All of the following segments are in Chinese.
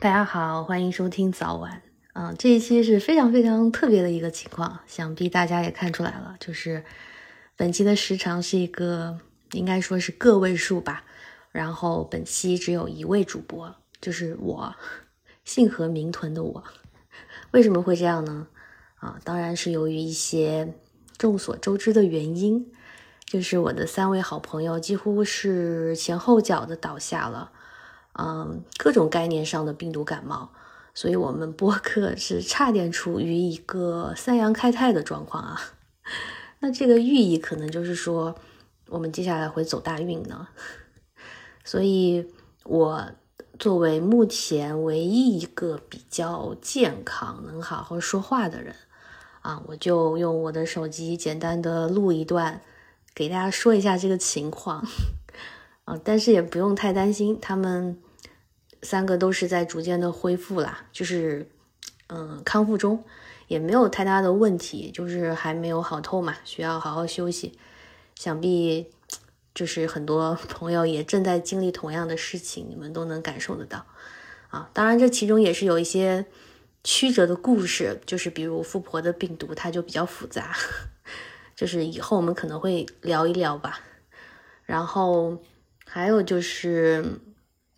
大家好，欢迎收听早晚。嗯，这一期是非常非常特别的一个情况，想必大家也看出来了，就是本期的时长是一个应该说是个位数吧。然后本期只有一位主播，就是我，姓何名屯的我。为什么会这样呢？啊，当然是由于一些众所周知的原因，就是我的三位好朋友几乎是前后脚的倒下了。嗯，各种概念上的病毒感冒，所以我们播客是差点处于一个三阳开泰的状况啊。那这个寓意可能就是说，我们接下来会走大运呢。所以，我作为目前唯一一个比较健康、能好好说话的人啊，我就用我的手机简单的录一段，给大家说一下这个情况 啊。但是也不用太担心，他们。三个都是在逐渐的恢复啦，就是嗯康复中，也没有太大的问题，就是还没有好透嘛，需要好好休息。想必就是很多朋友也正在经历同样的事情，你们都能感受得到啊。当然，这其中也是有一些曲折的故事，就是比如富婆的病毒，它就比较复杂，就是以后我们可能会聊一聊吧。然后还有就是。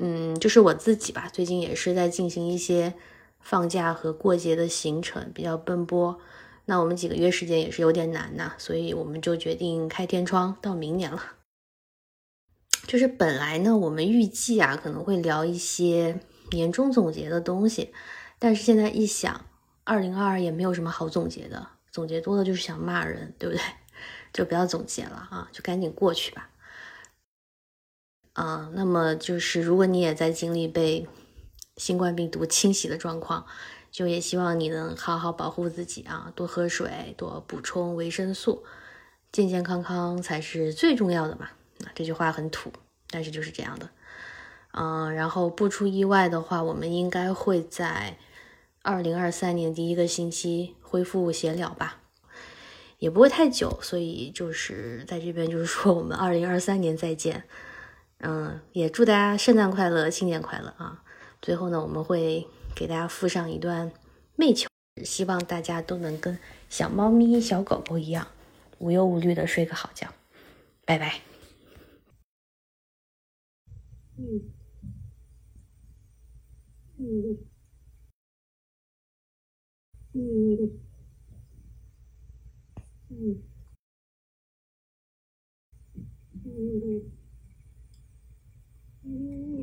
嗯，就是我自己吧，最近也是在进行一些放假和过节的行程，比较奔波。那我们几个月时间也是有点难呐，所以我们就决定开天窗到明年了。就是本来呢，我们预计啊可能会聊一些年终总结的东西，但是现在一想，二零二二也没有什么好总结的，总结多了就是想骂人，对不对？就不要总结了啊，就赶紧过去吧。啊，那么就是如果你也在经历被新冠病毒侵袭的状况，就也希望你能好好保护自己啊，多喝水，多补充维生素，健健康康才是最重要的嘛。啊，这句话很土，但是就是这样的。嗯，然后不出意外的话，我们应该会在二零二三年第一个星期恢复闲聊吧，也不会太久，所以就是在这边就是说我们二零二三年再见。嗯，也祝大家圣诞快乐，新年快乐啊！最后呢，我们会给大家附上一段媚球，希望大家都能跟小猫咪、小狗狗一样，无忧无虑的睡个好觉。拜拜。嗯嗯嗯嗯嗯嗯。Mm-hmm.